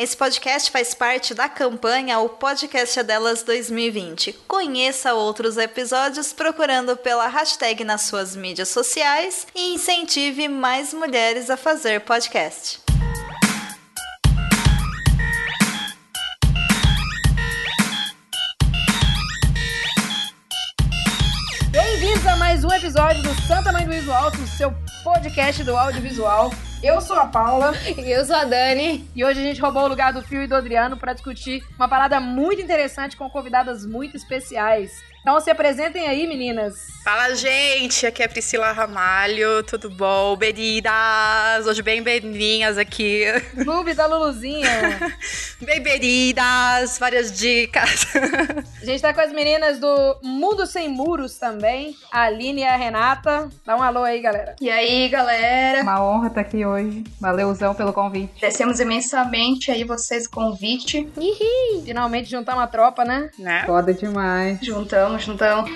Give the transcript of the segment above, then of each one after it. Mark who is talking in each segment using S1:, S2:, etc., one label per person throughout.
S1: Esse podcast faz parte da campanha O Podcast é Delas 2020. Conheça outros episódios procurando pela hashtag nas suas mídias sociais e incentive mais mulheres a fazer podcast.
S2: Bem-vindos a mais um episódio do Santa Mãe do Visual, o seu podcast do audiovisual. Eu sou a Paula.
S3: E eu sou a Dani.
S2: E hoje a gente roubou o lugar do Fio e do Adriano para discutir uma parada muito interessante com convidadas muito especiais. Então se apresentem aí, meninas.
S4: Fala, gente! Aqui é Priscila Ramalho, tudo bom? Beberidas! Hoje bem bebinhas aqui.
S2: Clube da Luluzinha.
S4: Beberidas, várias dicas.
S2: a gente tá com as meninas do Mundo Sem Muros também, a Aline e a Renata. Dá um alô aí, galera.
S5: E aí, galera?
S6: Uma honra estar aqui hoje. Valeuzão pelo convite.
S5: Agradecemos imensamente aí vocês o convite.
S2: Ihi. Finalmente juntar uma tropa, né?
S4: Né?
S6: Foda demais.
S5: Juntamos Juntamos, juntamos.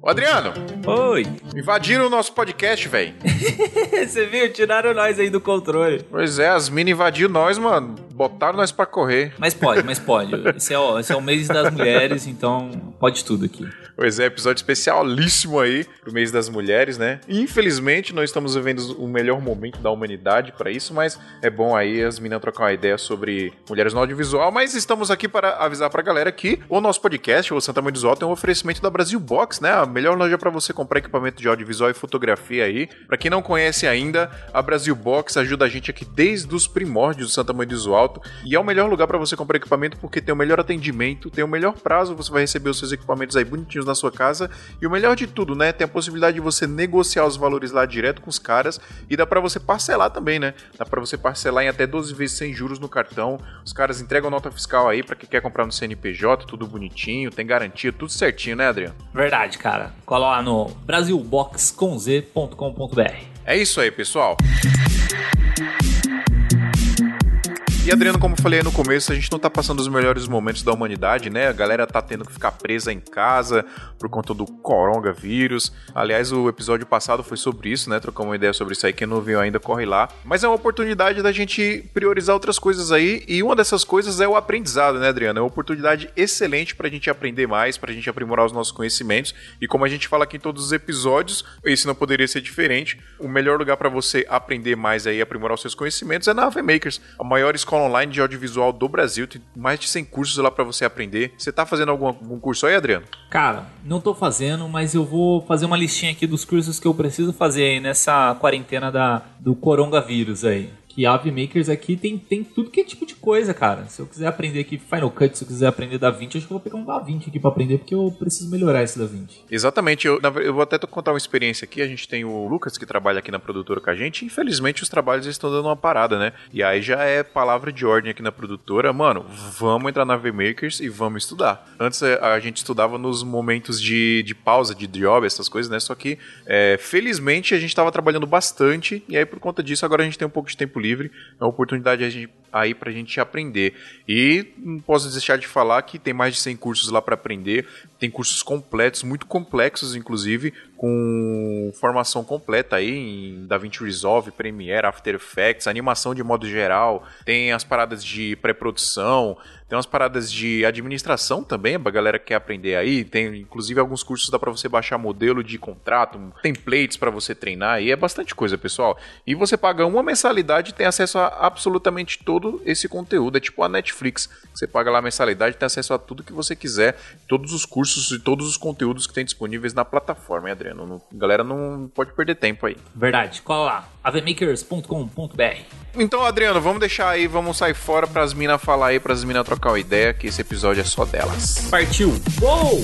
S7: Ô Adriano!
S8: Oi!
S7: Invadiram o nosso podcast, velho.
S8: Você viu? Tiraram nós aí do controle.
S7: Pois é, as minas invadiram nós, mano. Botaram nós pra correr.
S8: Mas pode, mas pode. Esse é, o, esse é o mês das mulheres, então pode tudo aqui.
S7: Pois é, episódio especialíssimo aí pro mês das mulheres, né? Infelizmente, nós estamos vivendo o melhor momento da humanidade para isso, mas é bom aí as meninas trocar uma ideia sobre mulheres no audiovisual. Mas estamos aqui para avisar pra galera que o nosso podcast, o Santa Mãe do Visual, tem um oferecimento da Brasil Box, né? A melhor loja para você comprar equipamento de audiovisual e fotografia aí. Para quem não conhece ainda, a Brasil Box ajuda a gente aqui desde os primórdios do Santa Mãe do Alto e é o melhor lugar para você comprar equipamento porque tem o melhor atendimento, tem o melhor prazo, você vai receber os seus equipamentos aí bonitinhos na sua casa e o melhor de tudo, né? Tem a possibilidade de você negociar os valores lá direto com os caras e dá para você parcelar também, né? Dá para você parcelar em até 12 vezes sem juros no cartão. Os caras entregam nota fiscal aí para quem quer comprar no CNPJ, tudo bonitinho, tem garantia, tudo certinho, né, Adriano?
S8: Verdade, cara. Cola lá no brasilboxconz.com.br.
S7: É isso aí, pessoal. E Adriano, como eu falei no começo, a gente não tá passando os melhores momentos da humanidade, né? A galera tá tendo que ficar presa em casa por conta do coronavírus. Aliás, o episódio passado foi sobre isso, né? Trocamos uma ideia sobre isso aí. Quem não viu ainda, corre lá. Mas é uma oportunidade da gente priorizar outras coisas aí. E uma dessas coisas é o aprendizado, né, Adriano? É uma oportunidade excelente pra gente aprender mais, pra gente aprimorar os nossos conhecimentos. E como a gente fala aqui em todos os episódios, esse não poderia ser diferente. O melhor lugar para você aprender mais aí, aprimorar os seus conhecimentos é na AV Makers, a maior escola escola online de audiovisual do Brasil. Tem mais de 100 cursos lá para você aprender. Você tá fazendo algum, algum curso aí, Adriano?
S8: Cara, não tô fazendo, mas eu vou fazer uma listinha aqui dos cursos que eu preciso fazer aí nessa quarentena da, do coronavírus aí que Ave Makers aqui tem, tem tudo que é tipo de coisa, cara. Se eu quiser aprender aqui Final Cut, se eu quiser aprender Da 20, acho que eu vou pegar um Da 20 aqui pra aprender, porque eu preciso melhorar esse Da 20.
S7: Exatamente. Eu, eu vou até contar uma experiência aqui. A gente tem o Lucas que trabalha aqui na produtora com a gente. Infelizmente, os trabalhos estão dando uma parada, né? E aí já é palavra de ordem aqui na produtora. Mano, vamos entrar na Makers e vamos estudar. Antes eh, a gente estudava nos momentos de, de pausa, de job, essas coisas, né? Só que, é, felizmente, a gente tava trabalhando bastante. E aí, por conta disso, agora a gente tem um pouco de tempo livre, é uma oportunidade aí para a gente aprender. E não posso deixar de falar que tem mais de 100 cursos lá para aprender, tem cursos completos, muito complexos inclusive, com formação completa aí em DaVinci Resolve, Premiere, After Effects, animação de modo geral, tem as paradas de pré-produção, tem umas paradas de administração também, pra galera que quer aprender aí. Tem inclusive alguns cursos dá para você baixar modelo de contrato, templates para você treinar e é bastante coisa, pessoal. E você paga uma mensalidade e tem acesso a absolutamente todo esse conteúdo. É tipo a Netflix. Você paga lá a mensalidade e tem acesso a tudo que você quiser, todos os cursos e todos os conteúdos que tem disponíveis na plataforma, hein, Adriano? Não, galera não pode perder tempo aí.
S8: Verdade. Cola lá, avmakers.com.br.
S7: Então, Adriano, vamos deixar aí, vamos sair fora pras minas falar aí, pras minas trocar uma ideia, que esse episódio é só delas.
S8: Partiu! Uou!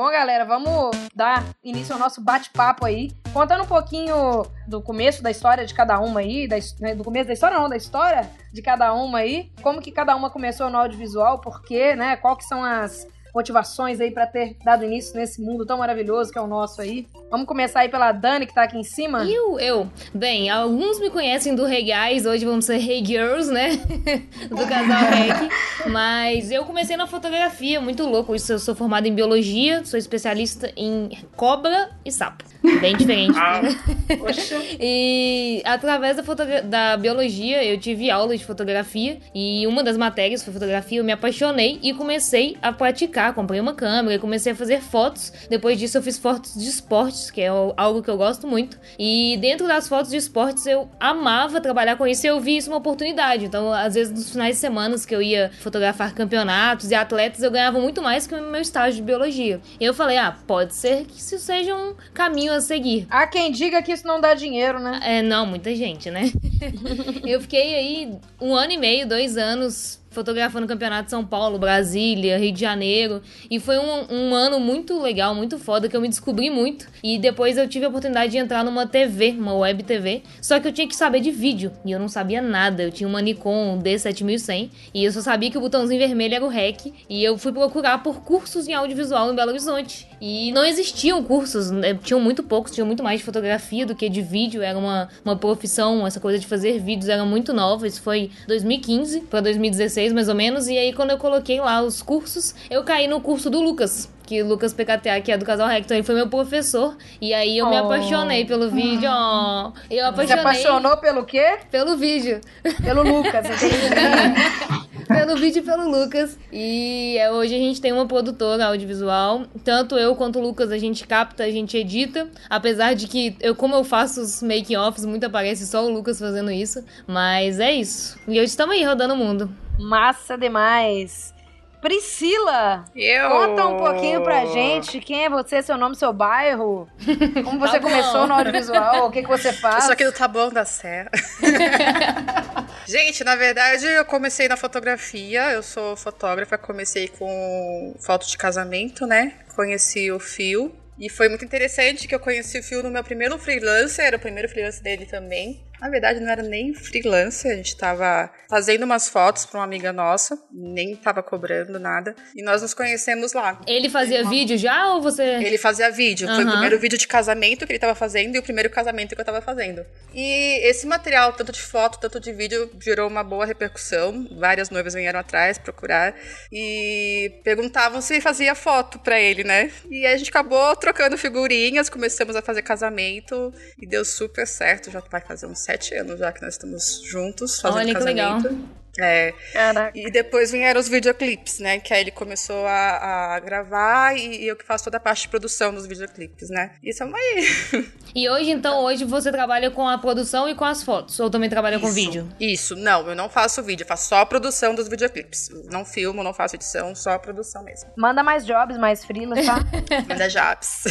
S2: Bom, galera, vamos dar início ao nosso bate-papo aí, contando um pouquinho do começo da história de cada uma aí, da, né, do começo da história não, da história de cada uma aí, como que cada uma começou no audiovisual, por quê, né, qual que são as motivações aí pra ter dado início nesse mundo tão maravilhoso que é o nosso aí. Vamos começar aí pela Dani, que tá aqui em cima.
S3: Eu, eu. Bem, alguns me conhecem do Hey Guys, hoje vamos ser Hey Girls, né? do casal Reg. Mas eu comecei na fotografia, muito louco isso. Eu sou formada em biologia, sou especialista em cobra e sapo. Bem diferente.
S5: Ah.
S3: E através da, da biologia, eu tive aula de fotografia e uma das matérias foi fotografia, eu me apaixonei e comecei a praticar. Comprei uma câmera e comecei a fazer fotos. Depois disso, eu fiz fotos de esportes, que é algo que eu gosto muito. E dentro das fotos de esportes, eu amava trabalhar com isso e eu vi isso uma oportunidade. Então, às vezes, nos finais de semana que eu ia fotografar campeonatos e atletas, eu ganhava muito mais que o meu estágio de biologia. E eu falei, ah, pode ser que isso seja um caminho a seguir.
S2: Há quem diga que isso não dá dinheiro, né?
S3: É, não, muita gente, né? eu fiquei aí um ano e meio, dois anos fotografando o Campeonato de São Paulo, Brasília, Rio de Janeiro. E foi um, um ano muito legal, muito foda, que eu me descobri muito. E depois eu tive a oportunidade de entrar numa TV, uma web TV. Só que eu tinha que saber de vídeo. E eu não sabia nada. Eu tinha uma Nikon D7100. E eu só sabia que o botãozinho vermelho era o REC. E eu fui procurar por cursos em audiovisual em Belo Horizonte. E não existiam cursos, né? tinham muito poucos, tinham muito mais de fotografia do que de vídeo. Era uma, uma profissão, essa coisa de fazer vídeos era muito nova. Isso foi 2015 para 2016, mais ou menos. E aí, quando eu coloquei lá os cursos, eu caí no curso do Lucas. Que o Lucas PKTA, que é do Casal Rector, ele foi meu professor. E aí eu me
S2: Oh.
S3: apaixonei pelo vídeo. ó. Eu
S2: Se
S3: apaixonei
S2: apaixonou pelo quê?
S3: pelo vídeo.
S2: Pelo Lucas,
S3: pelo vídeo e pelo Lucas. E é, hoje a gente tem uma produtora audiovisual. Tanto eu quanto o Lucas, a gente capta, a gente edita. Apesar de que, eu, como eu faço os make-offs, muito aparece só o Lucas fazendo isso. Mas é isso. E hoje estamos aí rodando o mundo.
S2: Massa demais. Priscila,
S4: Eu...
S2: conta um pouquinho pra gente quem é você, seu nome, seu bairro, como você
S3: Tá
S2: começou no audiovisual, o que, que você
S4: Eu
S2: faz.
S4: sou aqui do Taboão da Serra. Gente, na verdade, eu comecei na fotografia. Eu sou fotógrafa, comecei com foto de casamento, né? Conheci o Fio. E foi muito interessante que eu conheci o Fio no meu primeiro freelancer, era o primeiro freelancer dele também. Na verdade, não era nem freelancer, a gente tava fazendo umas fotos pra uma amiga nossa, nem tava cobrando nada. E nós nos conhecemos lá.
S3: Ele fazia vídeo já ou você.
S4: Ele fazia vídeo. Foi o primeiro vídeo de casamento que ele tava fazendo e o primeiro casamento que eu tava fazendo. E esse material, tanto de foto, tanto de vídeo, gerou uma boa repercussão. Várias noivas vieram atrás procurar e perguntavam se fazia foto pra ele, né? E a gente acabou trocando figurinhas, começamos a fazer casamento e deu super certo. Já vai fazer uns sete anos já que nós estamos juntos fazendo
S3: Olha que legal.
S4: casamento. É,
S2: Caraca.
S4: e depois vieram os videoclipes, né? Que aí ele começou a, a gravar e, e eu que faço toda a parte de produção dos videoclipes, né? Isso é uma aí.
S3: E hoje, então, hoje você trabalha com a produção e com as fotos? Ou também trabalha com
S4: Isso,
S3: vídeo?
S4: Isso, não, eu não faço vídeo, eu faço só a produção dos videoclipes. Eu não filmo, não faço edição, só a produção mesmo.
S2: Manda mais jobs, mais freelas, tá?
S4: Ainda Japs.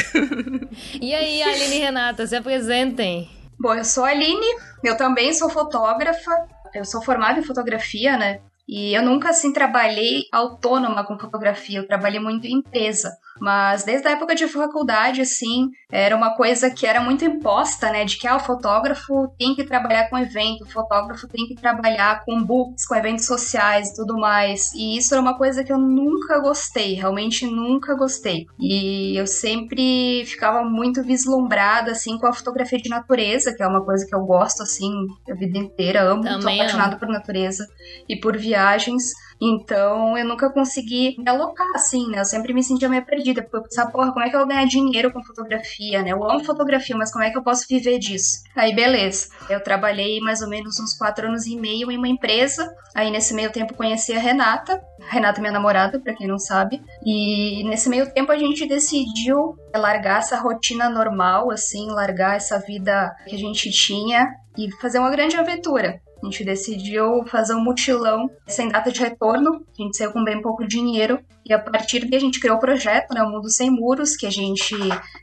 S3: E aí, Aline e Renata, se apresentem.
S5: Bom, eu sou a Aline, eu também sou fotógrafa, eu sou formada em fotografia, né? E eu nunca, assim, trabalhei autônoma com fotografia, eu trabalhei muito em empresa. Mas desde a época de faculdade, assim, era uma coisa que era muito imposta, né? De que ah, o fotógrafo tem que trabalhar com evento, o fotógrafo tem que trabalhar com books, com eventos sociais e tudo mais. E isso era uma coisa que eu nunca gostei, realmente nunca gostei. E eu sempre ficava muito vislumbrada, assim, com a fotografia de natureza, que é uma coisa que eu gosto, assim, a vida inteira. Amo,
S3: Também
S5: apaixonada por natureza e por viagens. Então eu nunca consegui me alocar assim, né? Eu sempre me sentia meio perdida, porque eu pensava, porra, como é que eu vou ganhar dinheiro com fotografia, né? Eu amo fotografia, mas como é que eu posso viver disso? Aí, beleza. Eu trabalhei mais ou menos uns quatro anos e meio em uma empresa. Aí, nesse meio tempo, conheci a Renata. Renata é minha namorada, pra quem não sabe. E nesse meio tempo a gente decidiu largar essa rotina normal, assim, largar essa vida que a gente tinha e fazer uma grande aventura. A gente decidiu fazer um mutilão sem data de retorno. A gente saiu com bem pouco dinheiro. E a partir daí a gente criou o projeto, né? O Mundo Sem Muros, que a gente.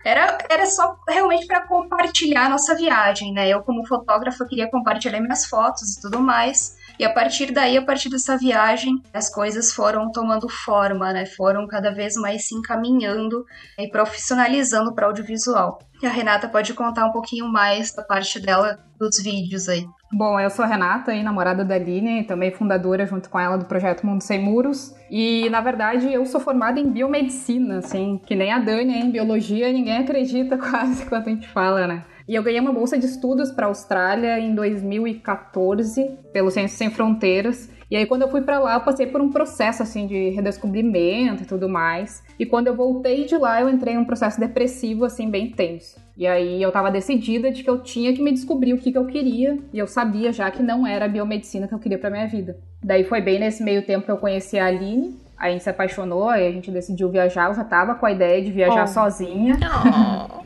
S5: Era, era só realmente para compartilhar a nossa viagem, né? Eu, como fotógrafa, queria compartilhar minhas fotos e tudo mais. E a partir daí, a partir dessa viagem, as coisas foram tomando forma, né? Foram cada vez mais se encaminhando e profissionalizando para audiovisual. E a Renata pode contar um pouquinho mais da parte dela dos vídeos aí.
S6: Bom, eu sou a Renata, aí, namorada da Aline, também fundadora junto com ela do projeto Mundo Sem Muros. E, na verdade, eu sou formada em biomedicina, assim, que nem a Dani, em biologia, ninguém acredita quase quando a gente fala, né? E eu ganhei uma bolsa de estudos para a Austrália em 2014, pelo Ciências Sem Fronteiras. E aí, quando eu fui para lá, eu passei por um processo, assim, de redescobrimento e tudo mais. E quando eu voltei de lá, eu entrei em um processo depressivo, assim, bem tenso. E aí, eu tava decidida de que eu tinha que me descobrir o que, que eu queria. E eu sabia já que não era a biomedicina que eu queria pra minha vida. Daí, foi bem nesse meio tempo que eu conheci a Aline. Aí a gente se apaixonou, aí a gente decidiu viajar. Eu já tava com a ideia de viajar
S2: Oh.
S6: sozinha.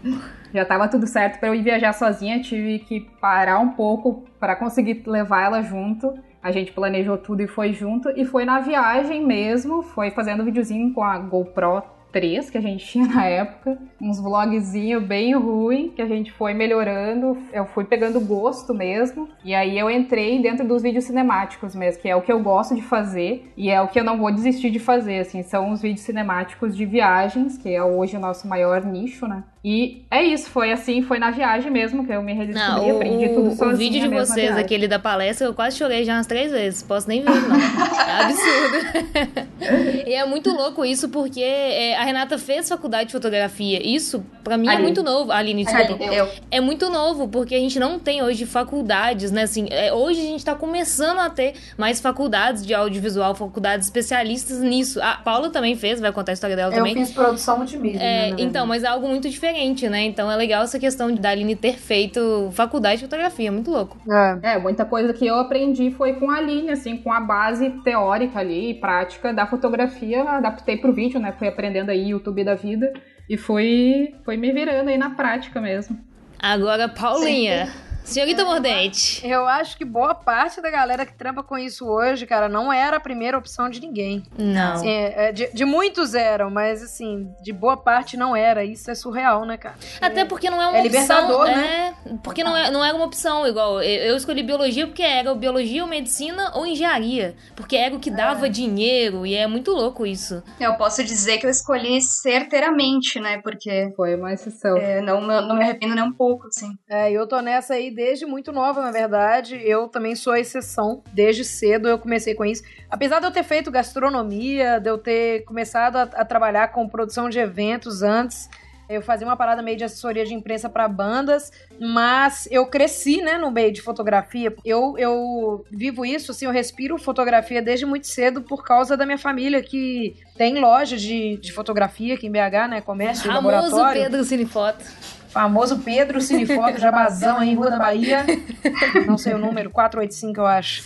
S6: Já tava tudo certo para eu ir viajar sozinha, tive que parar um pouco para conseguir levar ela junto. A gente planejou tudo e foi junto. E foi na viagem mesmo, foi fazendo videozinho com a GoPro 3 que a gente tinha na época. Uns vlogzinho bem ruim que a gente foi melhorando. Eu fui pegando gosto mesmo. E aí eu entrei dentro dos vídeos cinemáticos mesmo, que é o que eu gosto de fazer e é o que eu não vou desistir de fazer, assim. São os vídeos cinemáticos de viagens, que é hoje o nosso maior nicho, né? E é isso, foi assim, foi na viagem mesmo que eu me redescobri,
S3: Não,
S6: aprendi tudo
S3: o,
S6: sozinha
S3: o vídeo de vocês, aquele da palestra, eu quase chorei já umas três vezes. Posso nem ver, não. É absurdo. e é muito louco isso, porque é, a Renata fez faculdade de fotografia. Isso, pra mim, é
S6: Aline.
S3: muito novo. Aline, desculpa.
S5: Eu.
S3: É muito novo, porque a gente não tem hoje faculdades, né? Assim, é, hoje a gente tá começando a ter mais faculdades de audiovisual, faculdades especialistas nisso. A Paula também fez, vai contar a história dela
S2: Eu
S3: também.
S2: fiz produção multimídia.
S3: É,
S2: né,
S3: então, mas é algo muito diferente, né? Então é legal essa questão de da Aline ter feito faculdade de fotografia, muito louco.
S2: É.
S6: É, muita coisa que eu aprendi foi com a Aline, assim, com a base teórica ali e prática da fotografia, adaptei pro vídeo, né? Fui aprendendo aí YouTube da vida e fui, fui me virando aí na prática mesmo.
S3: Agora, Paulinha, senhorita Mordente.
S2: Eu acho que boa parte da galera que trampa com isso hoje, cara, não era a primeira opção de ninguém.
S3: Não.
S2: Assim, é, é, de, de muitos eram, mas assim, de boa parte não era. Isso é surreal, né, cara?
S3: Até porque não é uma
S2: É
S3: opção.
S2: libertador,
S3: é,
S2: né?
S3: porque não, é, não era uma opção. Igual, eu, escolhi biologia porque era ou biologia ou medicina ou engenharia. Porque era o que dava dinheiro e é muito louco isso.
S5: Eu posso dizer que eu escolhi certeiramente, né? Porque
S6: Foi uma exceção.
S5: é, não, não, não me arrependo nem um pouco, assim.
S2: É, eu tô nessa aí desde muito nova, na verdade. Eu também sou a exceção. Desde cedo eu comecei com isso. Apesar de eu ter feito gastronomia, de eu ter começado a, a trabalhar com produção de eventos antes. Eu fazia uma parada meio de assessoria de imprensa para bandas, mas eu cresci, né, no meio de fotografia. Eu, eu vivo isso, assim, eu respiro fotografia desde muito cedo por causa da minha família, que tem loja de, de fotografia aqui em BH, né, comércio, de
S3: Famoso
S2: laboratório.
S3: Pedro Cinefoto.
S2: Famoso Pedro Cinefoto Jabazão aí em Rua da Bahia. Não sei o número, 485 eu acho.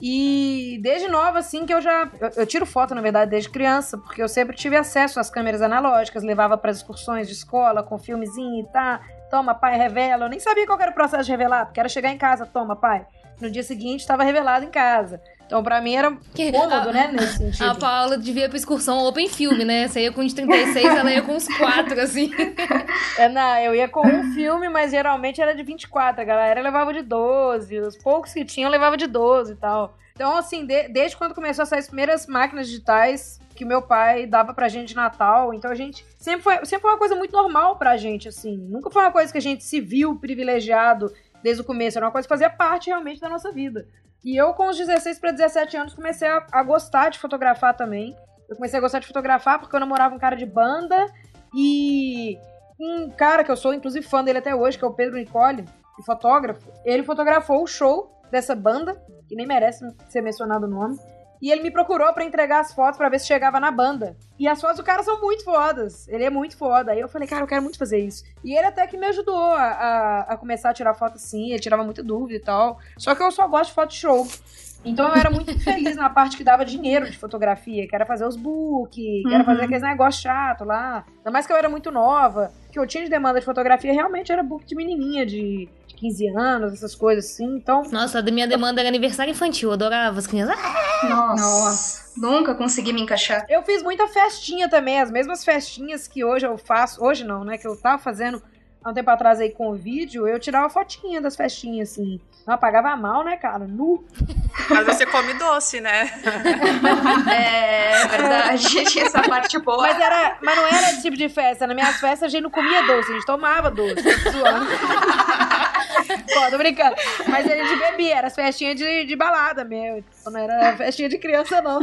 S2: E desde nova, assim, que eu já. Eu, eu tiro foto, na verdade, desde criança, porque eu sempre tive acesso às câmeras analógicas, levava para excursões de escola com filmezinho e tá. Toma, pai, revela. Eu nem sabia qual era o processo de revelar, porque era chegar em casa, toma, pai. No dia seguinte estava revelado em casa. Então, pra mim era cômodo,
S3: a-
S2: né, nesse sentido.
S3: A Paula devia pra excursão Open Film, né? Você ia com uns 36, ela ia com uns 4, assim.
S2: É, não, eu ia com um filme, mas geralmente era de 24. A galera levava de 12. Os poucos que tinham levava de 12 e tal. Então, assim, de- desde quando começou a sair as primeiras máquinas digitais que meu pai dava pra gente de Natal, então a gente sempre foi, sempre foi uma coisa muito normal pra gente, assim. Nunca foi uma coisa que a gente se viu privilegiado desde o começo, era uma coisa que fazia parte realmente da nossa vida. E eu, com os 16 para 17 anos, comecei a, a gostar de fotografar também. Eu comecei a gostar de fotografar porque eu namorava um cara de banda e um cara que eu sou, inclusive, fã dele até hoje, que é o Pedro Nicole, fotógrafo, ele fotografou o show dessa banda, que nem merece ser mencionado o nome. E ele me procurou pra entregar as fotos pra ver se chegava na banda. E as fotos do cara são muito fodas. Ele é muito foda. Aí eu falei, cara, eu quero muito fazer isso. E ele até que me ajudou a, a, a começar a tirar foto assim. Ele tirava muita dúvida e tal. Só que eu só gosto de foto show. Então eu era muito feliz na parte que dava dinheiro de fotografia, que era fazer os book, que era
S5: Uhum.
S2: fazer aqueles negócios chato lá. Ainda mais que eu era muito nova. Que eu tinha de demanda de fotografia realmente era book de menininha de, de 15 anos, essas coisas assim. Então,
S3: Nossa, a da minha demanda era aniversário infantil, eu adorava as crianças. Ah,
S5: Nossa. Nunca consegui me encaixar.
S2: Eu fiz muita festinha também, as mesmas festinhas que hoje eu faço. Hoje não, né? Que eu tava fazendo há um tempo atrás aí com o vídeo, eu tirava fotinha das festinhas, assim. Não, pagava mal, né, cara? Nu.
S4: Mas você come doce, né?
S5: É verdade, tinha essa parte boa.
S2: Mas, era, mas não era esse tipo de festa. Nas minhas festas a gente não comia doce, a gente tomava doce. Zoando. Pô, tô brincando. Mas a gente bebia, era as festinhas de, de balada mesmo. Não era festinha de criança, não.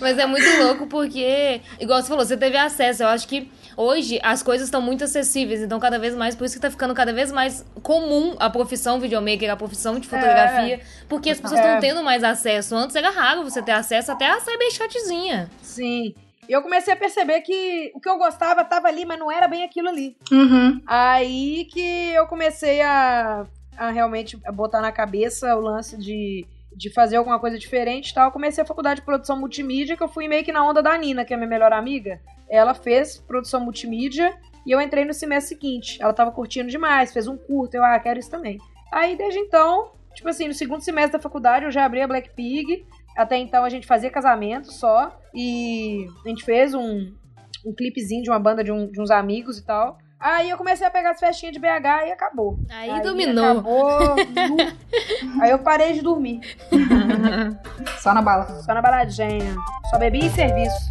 S3: Mas é muito louco porque, igual você falou, você teve acesso. Eu acho que hoje as coisas estão muito acessíveis, então cada vez mais, por isso que tá ficando cada vez mais comum a profissão videomaker, a profissão de fotografia,
S2: É.
S3: porque as pessoas estão
S2: É.
S3: tendo mais acesso. Antes era raro você ter acesso até a cyberchatzinha.
S2: Sim. E eu comecei a perceber que o que eu gostava tava ali, mas não era bem aquilo ali.
S5: Uhum.
S2: Aí que eu comecei a, a realmente botar na cabeça o lance de, de fazer alguma coisa diferente e tal. Eu comecei a faculdade de produção multimídia, que eu fui meio que na onda da Nina, que é minha melhor amiga. Ela fez produção multimídia e eu entrei no semestre seguinte. Ela tava curtindo demais, fez um curto, eu, ah, quero isso também. Aí desde então, tipo assim, no segundo semestre da faculdade eu já abri a Black Pig. Até então a gente fazia casamento só. E a gente fez um, um clipezinho de uma banda de, um- de uns amigos e tal. Aí eu comecei a pegar as festinhas de BH e acabou.
S3: Aí, dominou.
S2: Acabou. Aí eu parei de dormir.
S6: Só na bala.
S2: Só na baladinha. Só bebi e serviço.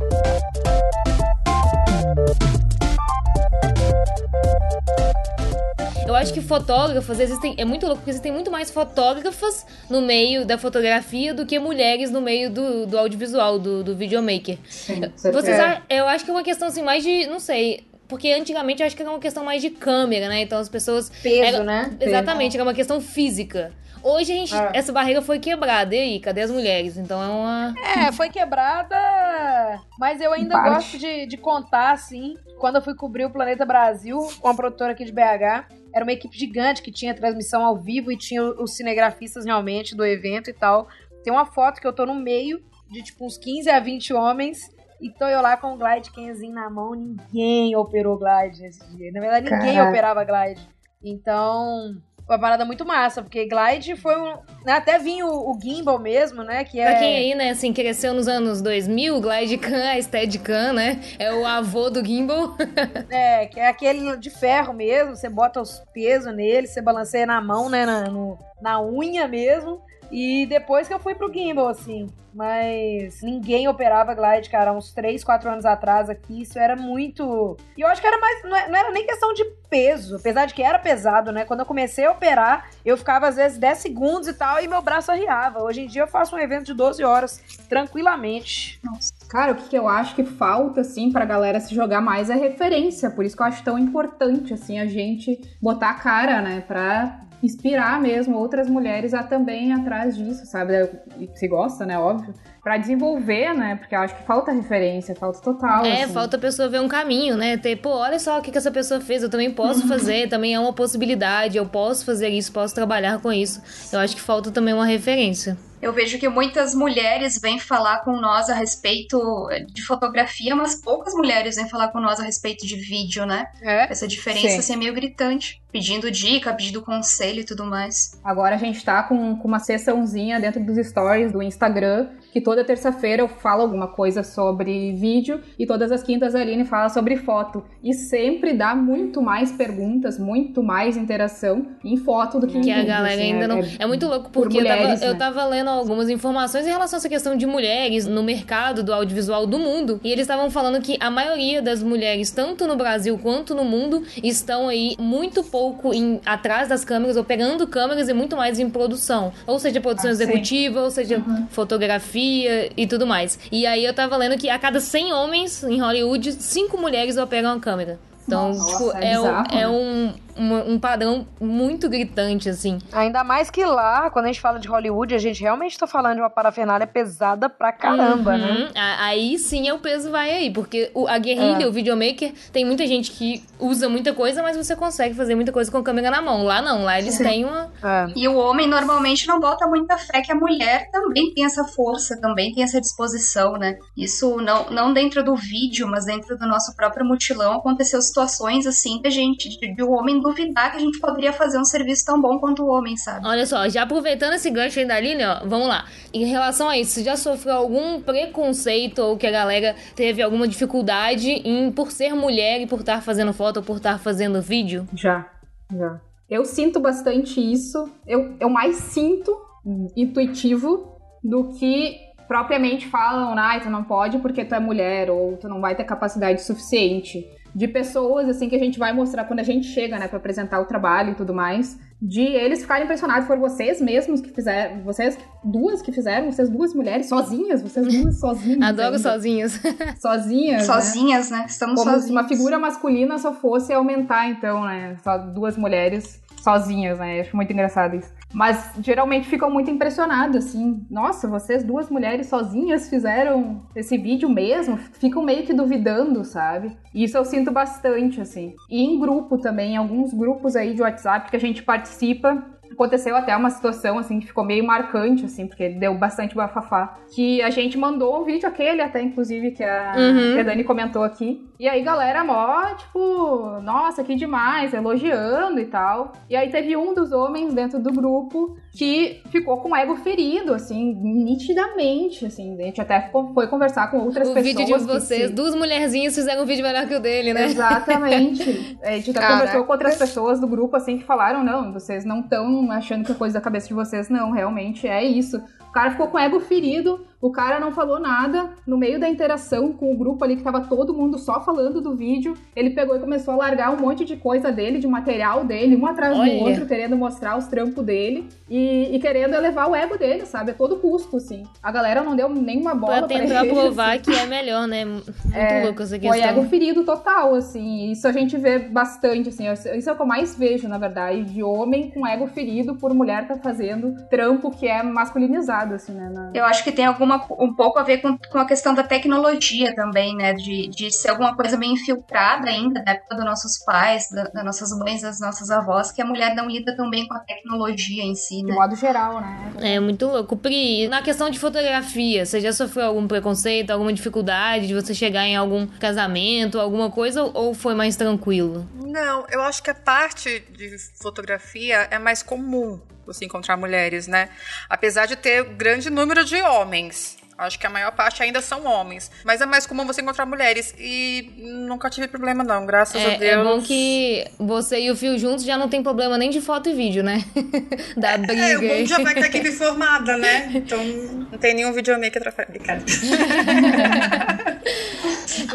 S3: Eu acho que fotógrafos existem. É muito louco porque existem muito mais fotógrafas no meio da fotografia do que mulheres no meio do, do audiovisual, do, do videomaker.
S6: Sim,
S3: Vocês, a- eu acho que é uma questão assim, mais de. Não sei. Porque antigamente eu acho que era uma questão mais de câmera, né? Então as pessoas.
S2: Peso,
S3: era-
S2: né?
S3: Exatamente, era uma questão física. Hoje a gente.
S2: É.
S3: Essa barreira foi quebrada. E aí, cadê as mulheres? Então é uma.
S2: É, foi quebrada, mas eu ainda gosto de, de contar, assim, quando eu fui cobrir o Planeta Brasil com a produtora aqui de BH, era uma equipe gigante que tinha transmissão ao vivo e tinha os cinegrafistas realmente do evento e tal. Tem uma foto que eu tô no meio de, tipo, uns 15 a 20 homens e tô eu lá com o Glide Kenzinho na mão, ninguém operou Glide nesse dia. Na verdade, ninguém
S6: Caraca.
S2: operava Glide. Então... Foi uma parada muito massa, porque Glide foi um. né, Até vinha o, o Gimbal mesmo, né? Que é.
S3: Pra quem aí, né, assim, cresceu nos anos 2000, Glidecam, a Steadicam, né? É o avô do gimbal.
S2: É, que é aquele de ferro mesmo, você bota os pesos nele, você balanceia na mão, né, na, no- na unha mesmo. E depois que eu fui pro gimbal, assim. Mas ninguém operava glide, cara, uns 3, 4 anos atrás aqui. Isso era muito. E eu acho que era mais. Não é- não era nem questão de peso, apesar de que era pesado, né? Quando eu comecei a operar, eu ficava às vezes 10 segundos e tal, e meu braço arriava. Hoje em dia eu faço um evento de 12 horas, tranquilamente.
S6: Cara, o que eu acho que falta, assim, pra galera se jogar mais é referência. Por isso que eu acho tão importante, assim, a gente botar a cara, né? Pra inspirar mesmo outras mulheres a também atrás disso, sabe? Se gosta, né? Óbvio. Pra desenvolver, né? Porque eu acho que falta referência, falta total.
S3: É,
S6: assim.
S3: falta a pessoa ver um caminho, né? Ter, pô, olha só o que, que essa pessoa fez, eu também posso
S2: Uhum.
S3: fazer, também é uma possibilidade, eu posso fazer isso, posso trabalhar com isso. Eu acho que falta também uma referência.
S5: Eu vejo que muitas mulheres vêm falar com nós a respeito de fotografia, mas poucas mulheres vêm falar com nós a respeito de vídeo, né?
S2: É.
S5: Essa diferença
S6: Sim.
S5: assim, é meio gritante. Pedindo dica, pedindo conselho e tudo mais.
S6: Agora a gente tá com, com uma sessãozinha dentro dos stories do Instagram, que toda terça-feira eu falo alguma coisa sobre vídeo e todas as quintas a Aline fala sobre foto. E sempre dá muito mais perguntas, muito mais interação em foto do que em
S3: Que a
S6: vídeo,
S3: galera
S6: assim,
S3: ainda não. É, muito louco, porque eu,
S6: mulheres,
S3: tava, eu
S6: né?
S3: tava lendo algumas informações em relação a essa questão de mulheres no mercado do audiovisual do mundo. E eles estavam falando que a maioria das mulheres, tanto no Brasil quanto no mundo, estão aí muito pouco em, atrás das câmeras, ou pegando câmeras e muito mais em produção. Ou seja, produção
S6: Ah, sim.
S3: executiva, ou seja, fotografia e tudo mais. E aí eu tava lendo que a cada 100 homens em Hollywood, 5 mulheres operam a câmera. Então,
S6: Nossa,
S3: tipo,
S6: é
S3: é, um, é
S6: né?
S3: um, uma- um padrão muito gritante, assim.
S2: Ainda mais que lá, quando a gente fala de Hollywood, a gente realmente tá falando de uma parafernália pesada pra caramba,
S3: Uhum.
S2: né?
S3: Aí sim é o peso vai aí, porque o- a guerrilha,
S2: É.
S3: o videomaker, tem muita gente que usa muita coisa, mas você consegue fazer muita coisa com a câmera na mão. Lá não, lá eles têm uma.
S2: É.
S5: E o homem normalmente não bota muita fé que a mulher também tem essa força, também tem essa disposição, né? Isso não, não dentro do vídeo, mas dentro do nosso próprio mutilão aconteceu situações situações assim da gente, de, de o homem duvidar que a gente poderia fazer um serviço tão bom quanto o homem, sabe?
S3: Olha só, já aproveitando esse gancho aí da Aline, ó, vamos lá. Em relação a isso, você já sofreu algum preconceito ou que a galera teve alguma dificuldade em por ser mulher e por estar fazendo foto ou por estar fazendo vídeo?
S6: Já, já. Eu sinto bastante isso. Eu, eu mais sinto intuitivo do que propriamente falam, ah, tu não pode porque tu é mulher ou tu não vai ter capacidade suficiente. De pessoas, assim, que a gente vai mostrar quando a gente chega, né, pra apresentar o trabalho e tudo mais, de eles ficarem impressionados por vocês mesmos que fizeram, vocês duas que fizeram, vocês duas mulheres sozinhas, vocês duas sozinhas.
S3: Adoro
S6: ainda.
S3: sozinhas.
S6: Sozinhas,
S5: Sozinhas, né? Estamos
S6: Como
S5: sozinhas.
S6: se uma figura masculina só fosse aumentar, então, né? Só duas mulheres sozinhas, né? Acho muito engraçado isso. Mas geralmente ficam muito impressionados, assim. Nossa, vocês duas mulheres sozinhas fizeram esse vídeo mesmo? Ficam meio que duvidando, sabe? Isso eu sinto bastante, assim. E em grupo também, em alguns grupos aí de WhatsApp que a gente participa, aconteceu até uma situação assim que ficou meio marcante assim, porque deu bastante bafafá, que a gente mandou um vídeo aquele até inclusive que a,
S3: Uhum.
S6: que a Dani comentou aqui. E aí galera mó, tipo, nossa, que demais, elogiando e tal. E aí teve um dos homens dentro do grupo que ficou com o ego ferido, assim, nitidamente, assim. A gente até ficou- foi conversar com outras
S3: o
S6: pessoas.
S3: vídeo de vocês,
S6: se-
S3: duas mulherzinhas fizeram um vídeo melhor que o dele, né?
S6: Exatamente. A gente até
S4: Caraca.
S6: conversou com outras pessoas do grupo assim que falaram: não, vocês não estão achando que é coisa da cabeça de vocês, não, realmente é isso. O cara ficou com o ego ferido, o cara não falou nada. No meio da interação com o grupo ali, que tava todo mundo só falando do vídeo, ele pegou e começou a largar um monte de coisa dele, de material dele, um atrás
S3: Olha.
S6: do outro, querendo mostrar os trampos dele e, e querendo elevar o ego dele, sabe? A todo custo, assim. A galera não deu nenhuma bola
S3: Pra
S6: pra
S3: tentar
S6: ele,
S3: provar
S6: assim.
S3: que é melhor, né? Muito
S6: É,
S3: louco essa
S6: Foi ego
S3: questão.
S6: ferido total, assim. Isso a gente vê bastante, assim. Isso é o que eu mais vejo, na verdade, de homem com ego ferido por mulher tá fazendo trampo que é masculinizado, assim, né? na-
S5: Eu acho que tem alguma, um pouco a ver com, com a questão da tecnologia também, né? De, de ser alguma coisa meio infiltrada ainda da época dos nossos pais, da- das nossas mães, das nossas avós, que a mulher não lida tão bem com a tecnologia em si,
S6: De
S5: né?
S6: modo geral, né?
S3: É muito louco. Pri, na questão de fotografia, você já sofreu algum preconceito, alguma dificuldade de você chegar em algum casamento, alguma coisa, ou foi mais tranquilo?
S4: Não, eu acho que a parte de fotografia é mais comum você encontrar mulheres, né? Apesar de ter grande número de homens. Acho que a maior parte ainda são homens. Mas é mais comum você encontrar mulheres. E nunca tive problema, não, graças a
S3: É,
S4: Deus.
S3: é bom que você e o Fio juntos já não tem problema nem de foto e vídeo, né? da briga.
S4: É, o bom já vai ter a equipe formada, né? Então não tem nenhum videomaker atrapalhando.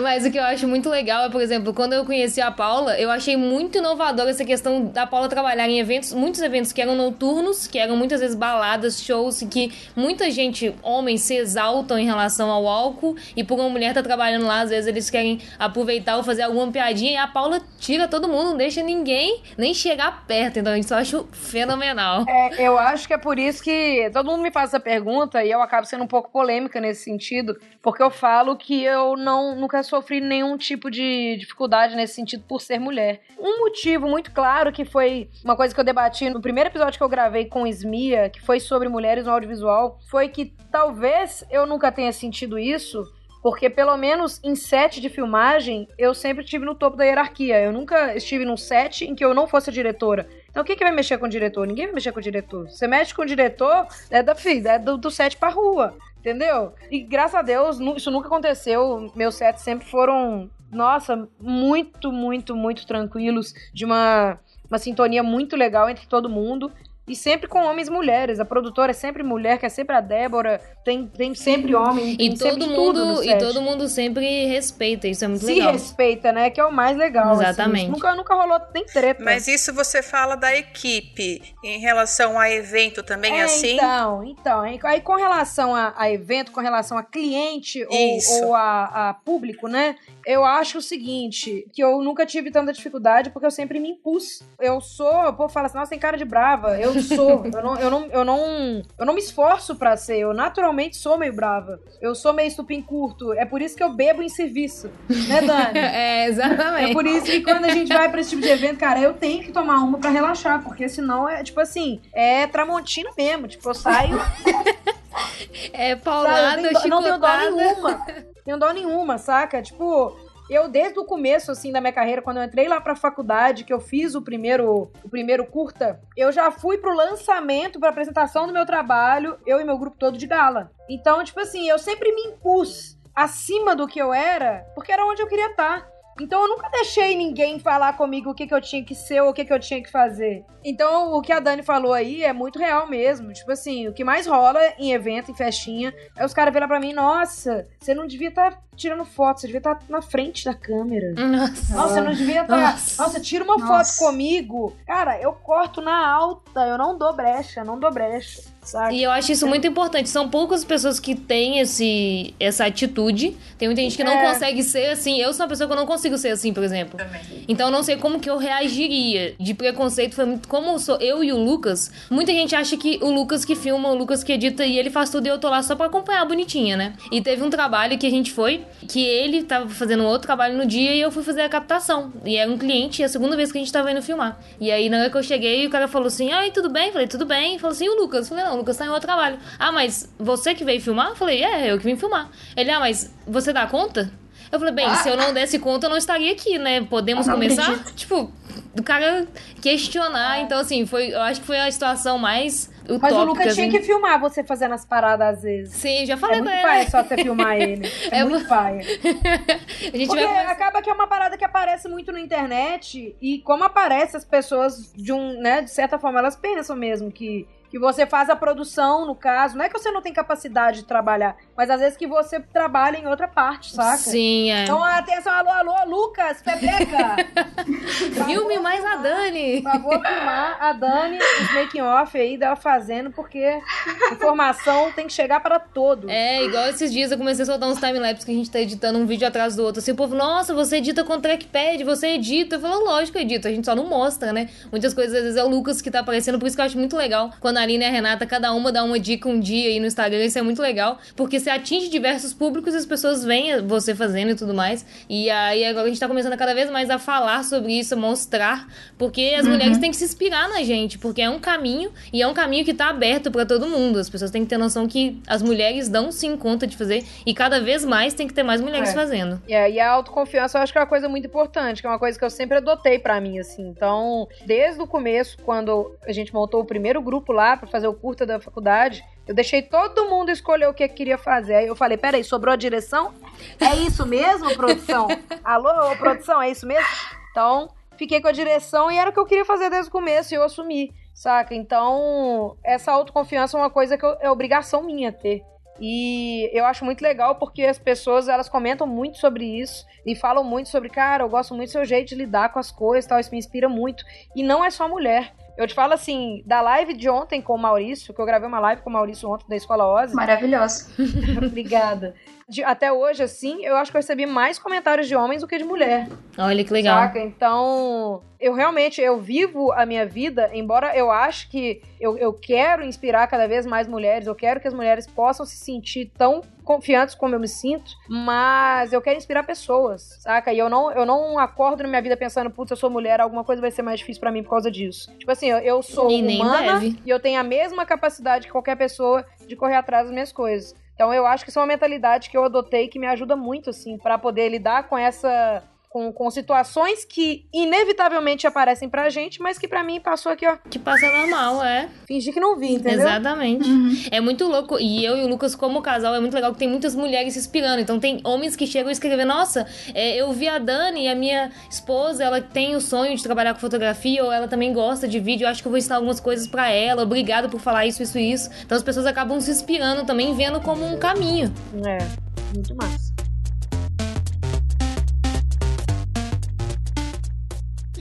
S3: Mas o que eu acho muito legal é, por exemplo, quando eu conheci a Paula, eu achei muito inovadora essa questão da Paula trabalhar em eventos, muitos eventos que eram noturnos, que eram muitas vezes baladas, shows, que muita gente, homens, se exaltam em relação ao álcool, e por uma mulher tá trabalhando lá, às vezes eles querem aproveitar ou fazer alguma piadinha, e a Paula tira todo mundo, não deixa ninguém nem chegar perto, então isso eu acho fenomenal.
S2: É, eu acho que é por isso que todo mundo me faz essa pergunta e eu acabo sendo um pouco polêmica nesse sentido, porque eu falo que eu não nunca sofri nenhum tipo de dificuldade nesse sentido por ser mulher. Um motivo muito claro que foi uma coisa que eu debati no primeiro episódio que eu gravei com Esmia, que foi sobre mulheres no audiovisual, foi que talvez eu nunca tenha sentido isso porque pelo menos em set de filmagem, eu sempre estive no topo da hierarquia. Eu nunca estive num set em que eu não fosse a diretora. Então, o que, vai mexer com o diretor? Ninguém vai mexer com o diretor. Você mexe com o diretor, é da filha, é do, do set pra rua. Entendeu? E graças a Deus, isso nunca aconteceu. Meus sets sempre foram, nossa, muito, muito, muito tranquilos. De uma, uma sintonia muito legal entre todo mundo. E sempre com homens e mulheres. A produtora é sempre mulher, que é sempre a Débora. Tem, tem sempre homem. Tem
S3: E
S2: sempre
S3: todo mundo, e todo mundo sempre respeita, isso é muito
S2: se
S3: legal.
S2: respeita, né? Que é o mais legal. assim.
S3: Exatamente.
S2: Nunca, nunca rolou nem treta.
S4: Mas isso você fala da equipe. Em relação a evento também,
S2: é,
S4: assim?
S2: Então, então. Aí com relação a, a evento, com relação a cliente
S4: Isso.
S2: ou, ou a, a público, né? Eu acho o seguinte, que eu nunca tive tanta dificuldade porque eu sempre me impus. Eu sou, o povo fala assim, nossa, tem cara de brava. Eu sou. eu, não, eu, não, eu, não, eu não me esforço pra ser. Eu naturalmente sou meio brava. Eu sou meio estupim curto. É por isso que eu bebo em serviço. Né, Dani?
S3: É, exatamente.
S2: É por isso que quando a gente vai pra esse tipo de evento, cara, eu tenho que tomar uma pra relaxar, porque senão é, tipo assim, é tramontina mesmo. Tipo, eu saio,
S3: É
S2: sabe,
S3: paulada,
S2: eu tenho dó- não tenho dó
S3: chicotada.
S2: nenhuma. Tenho dó nenhuma, saca? Tipo, eu desde o começo assim da minha carreira, quando eu entrei lá pra faculdade, que eu fiz o primeiro o primeiro curta, eu já fui pro lançamento, pra apresentação do meu trabalho, eu e meu grupo todo de gala. Então, tipo assim, eu sempre me impus acima do que eu era, porque era onde eu queria estar. Então eu nunca deixei ninguém falar comigo o que, que eu tinha que ser ou o que, que eu tinha que fazer. Então o que a Dani falou aí é muito real mesmo. Tipo assim, o que mais rola em evento, em festinha, é os caras virar pra mim, nossa, você não devia estar tá tirando foto, você devia estar tá na frente da câmera.
S3: Nossa.
S2: Nossa, você não devia estar. Tá...
S3: Nossa.
S2: Nossa. tira uma
S5: Nossa.
S2: foto comigo. Cara, eu corto na alta, eu não dou brecha, não dou brecha. Sabe?
S3: E eu acho isso muito importante. São poucas pessoas que têm esse, essa atitude. Tem muita gente que não
S2: É.
S3: consegue ser assim. Eu sou uma pessoa que eu não consigo ser assim, por exemplo.
S4: Também.
S3: Então eu não sei como que eu reagiria. De preconceito foi muito. Como sou eu e o Lucas, muita gente acha que o Lucas que filma, o Lucas que edita e ele faz tudo e eu tô lá só pra acompanhar bonitinha, né? E teve um trabalho que a gente foi, que ele tava fazendo um outro trabalho no dia e eu fui fazer a captação. E era um cliente, e é a segunda vez que a gente tava indo filmar. E aí na hora que eu cheguei, o cara falou assim: Ai, tudo bem? Falei, tudo bem. Falou assim, e o Lucas? Falei, não, o Lucas tá em outro trabalho. Ah, mas você que veio filmar? Falei, é, eu que vim filmar. Ele, ah, mas você dá conta? Eu falei, bem, se eu não desse conta, eu não estaria aqui, né? Podemos
S5: Não
S3: começar?
S5: acredito.
S3: Tipo, do cara questionar. Então, assim, foi, eu acho que foi a situação mais utópica.
S2: Mas o Lucas tinha
S3: assim.
S2: que filmar você fazendo as paradas às vezes.
S3: Sim, já
S2: É
S3: falei
S2: muito
S3: com
S2: paia
S3: ele.
S2: só você filmar ele. É,
S3: É
S2: muito
S3: a gente
S2: Porque
S3: vai
S2: acaba que é uma parada que aparece muito na internet e como aparece as pessoas de um, né, de certa forma elas pensam mesmo que que você faz a produção, no caso, não é que você não tem capacidade de trabalhar, mas às vezes que você trabalha em outra parte, saca?
S3: Sim, é.
S2: Então, atenção, alô, alô, Lucas, Pepeca!
S3: Filme mais a Dani.
S2: Por favor, filmar a Dani, os making off aí dela fazendo, porque informação tem que chegar para todos.
S3: É, igual esses dias eu comecei a soltar uns timelapses que a gente tá editando um vídeo atrás do outro. Assim, o povo, nossa, você edita com trackpad, você edita. Eu falo, lógico, eu edito, a gente só não mostra, né? Muitas coisas, às vezes, é o Lucas que tá aparecendo, por isso que eu acho muito legal. Quando a Aline e a Renata, cada uma dá uma dica um dia aí no Instagram, isso é muito legal. Porque você atinge diversos públicos e as pessoas veem você fazendo e tudo mais. E aí agora a gente tá começando cada vez mais a falar sobre isso, mostrar. Porque as mulheres têm que se inspirar na gente, porque é um caminho e é um caminho que tá aberto pra todo mundo. As pessoas têm que ter noção que as mulheres dão sim conta de fazer e cada vez mais tem que ter mais mulheres
S2: É.
S3: fazendo.
S2: É, e a autoconfiança eu acho que é uma coisa muito importante, que é uma coisa que eu sempre adotei pra mim, assim. Então, desde o começo, quando a gente montou o primeiro grupo lá pra fazer o curta da faculdade, eu deixei todo mundo escolher o que queria fazer. Aí eu falei, peraí, sobrou a direção? É isso mesmo, produção? Alô, produção, é isso mesmo? Então, fiquei com a direção e era o que eu queria fazer desde o começo e eu assumi, saca? Então, essa autoconfiança é uma coisa que eu- é obrigação minha ter. E eu acho muito legal porque as pessoas elas comentam muito sobre isso e falam muito sobre, cara, eu gosto muito do seu jeito de lidar com as coisas, e tal, isso me inspira muito. E não é só mulher. Eu te falo assim, da live de ontem com o Maurício, que eu gravei uma live com o Maurício ontem da Escola Oz.
S5: Maravilhosa.
S2: Obrigada. De- até hoje, assim, eu acho que eu recebi mais comentários de homens do que de mulher.
S3: Olha que legal.
S2: Saca? Então, eu realmente, eu vivo a minha vida, embora eu ache que eu, eu quero inspirar cada vez mais mulheres, eu quero que as mulheres possam se sentir tão confiantes como eu me sinto, mas eu quero inspirar pessoas, saca? E eu não, eu não acordo na minha vida pensando, putz, eu sou mulher, alguma coisa vai ser mais difícil pra mim por causa disso. Tipo assim, eu, eu sou
S3: E
S2: humana e eu tenho a mesma capacidade que qualquer pessoa de correr atrás das minhas coisas. Então eu acho que isso é uma mentalidade que eu adotei que me ajuda muito, assim, pra poder lidar com essa. Com, com situações que inevitavelmente aparecem pra gente, mas que pra mim passou aqui, ó.
S3: Que passa normal, é.
S2: Fingir que não vi, entendeu?
S3: Exatamente. É muito louco. E eu e o Lucas, como casal, é muito legal que tem muitas mulheres se inspirando. Então tem homens que chegam a escrever: Nossa, é, eu vi a Dani, a minha esposa, ela tem o sonho de trabalhar com fotografia, ou ela também gosta de vídeo. Eu acho que eu vou ensinar algumas coisas pra ela. Obrigado por falar isso, isso, isso. Então as pessoas acabam se inspirando também, vendo como um caminho.
S2: É, muito massa.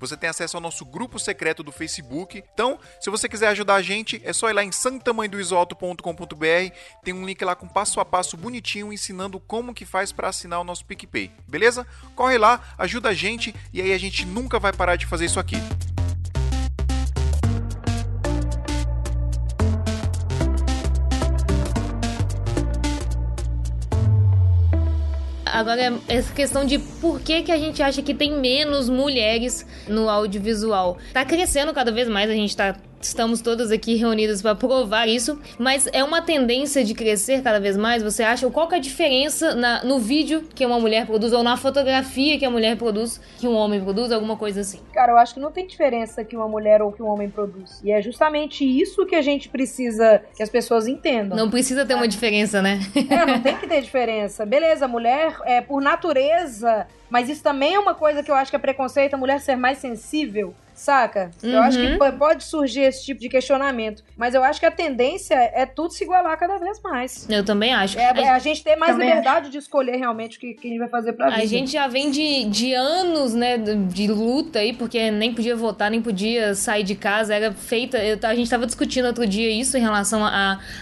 S7: Você tem acesso ao nosso grupo secreto do Facebook. Então, se você quiser ajudar a gente, é só ir lá em santamanhodoisoalto.com.br, tem um link lá com passo a passo bonitinho ensinando como que faz para assinar o nosso PicPay. Beleza? Corre lá, ajuda a gente e aí a gente nunca vai parar de fazer isso aqui.
S3: Agora, essa questão de por que, que a gente acha que tem menos mulheres no audiovisual. Tá crescendo cada vez mais, a gente tá estamos todas aqui reunidas para provar isso, mas é uma tendência de crescer cada vez mais. Você acha qual que é a diferença na, no vídeo que uma mulher produz ou na fotografia que a mulher produz, que um homem produz, alguma coisa assim?
S2: Cara, eu acho que não tem diferença que uma mulher ou que um homem produz. E é justamente isso que a gente precisa que as pessoas entendam.
S3: Não precisa ter uma diferença, né?
S2: É, não tem que ter diferença. Beleza, a mulher é por natureza, mas isso também é uma coisa que eu acho que é preconceito, a mulher ser mais sensível saca? Uhum. Eu acho que uhum. pode surgir esse tipo de questionamento. Mas eu acho que a tendência é tudo se igualar cada vez mais.
S3: Eu também acho.
S2: É, a, é a gente ter mais liberdade acho. de escolher realmente o que, que, a gente vai fazer pra vida.
S3: A gente já vem de, de anos, né, de luta aí, porque nem podia votar, nem podia sair de casa. Era feita. Eu, a gente tava discutindo outro dia isso em relação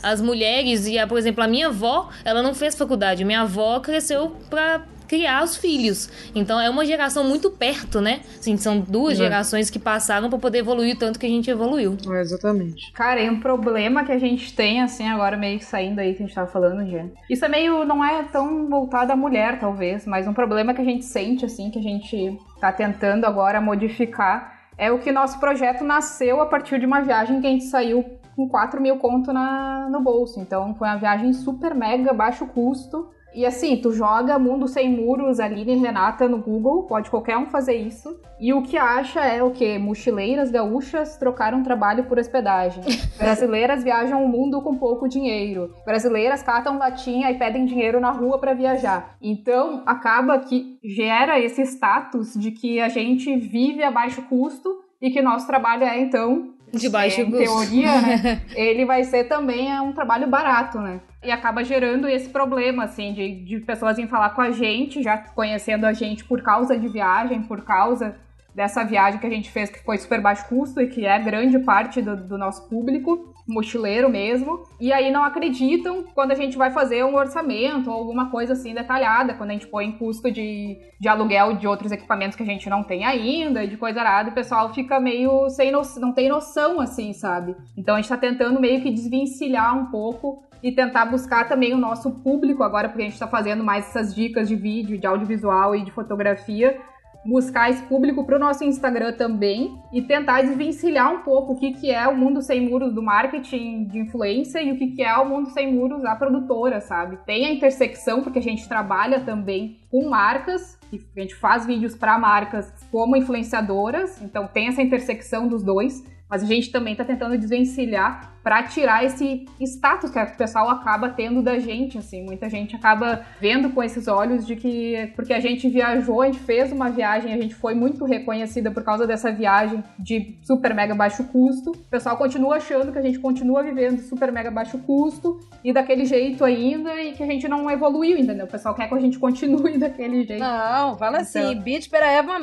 S3: às mulheres. E, a, por exemplo, a minha avó, ela não fez faculdade. Minha avó cresceu pra criar os filhos. Então é uma geração muito perto, né? Assim, são duas é. gerações que passaram para poder evoluir tanto que a gente evoluiu.
S2: É, exatamente.
S6: Cara, e um problema que a gente tem, assim, agora meio que saindo aí que a gente tava falando, gente. Isso é meio. não é tão voltado à mulher, talvez, mas um problema que a gente sente, assim, que a gente tá tentando agora modificar. É o que nosso projeto nasceu a partir de uma viagem que a gente saiu com 4 mil conto na, no bolso. Então foi uma viagem super mega baixo custo e assim, tu joga Mundo Sem Muros, Aline e Renata no Google, pode qualquer um fazer isso. E o que acha é o que? Mochileiras gaúchas trocaram trabalho por hospedagem. Brasileiras viajam o mundo com pouco dinheiro. Brasileiras catam latinha e pedem dinheiro na rua para viajar. Então, acaba que gera esse status de que a gente vive a baixo custo e que nosso trabalho é, então,
S3: de baixo
S6: é, em teoria, né? ele vai ser também é um trabalho barato, né? E acaba gerando esse problema, assim, de, de pessoas virem falar com a gente, já conhecendo a gente por causa de viagem, por causa dessa viagem que a gente fez, que foi super baixo custo e que é grande parte do, do, nosso público, mochileiro mesmo. E aí não acreditam quando a gente vai fazer um orçamento ou alguma coisa assim detalhada, quando a gente põe custo de, de aluguel de outros equipamentos que a gente não tem ainda, de coisa arada, o pessoal fica meio sem noção, não tem noção, assim, sabe? Então a gente tá tentando meio que desvencilhar um pouco e tentar buscar também o nosso público agora, porque a gente está fazendo mais essas dicas de vídeo, de audiovisual e de fotografia, buscar esse público para o nosso Instagram também e tentar desvencilhar um pouco o que, que é o mundo sem muros do marketing de influência e o que, que é o mundo sem muros da produtora, sabe? Tem a intersecção, porque a gente trabalha também com marcas, a gente faz vídeos para marcas como influenciadoras, então tem essa intersecção dos dois mas a gente também está tentando desvencilhar para tirar esse status que o pessoal acaba tendo da gente, assim. Muita gente acaba vendo com esses olhos de que porque a gente viajou, a gente fez uma viagem, a gente foi muito reconhecida por causa dessa viagem de super mega baixo custo. O pessoal continua achando que a gente continua vivendo super mega baixo custo e daquele jeito ainda e que a gente não evoluiu, entendeu? O pessoal quer que a gente continue daquele jeito.
S2: Não, fala assim, então... assim, bitch have my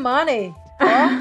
S2: money.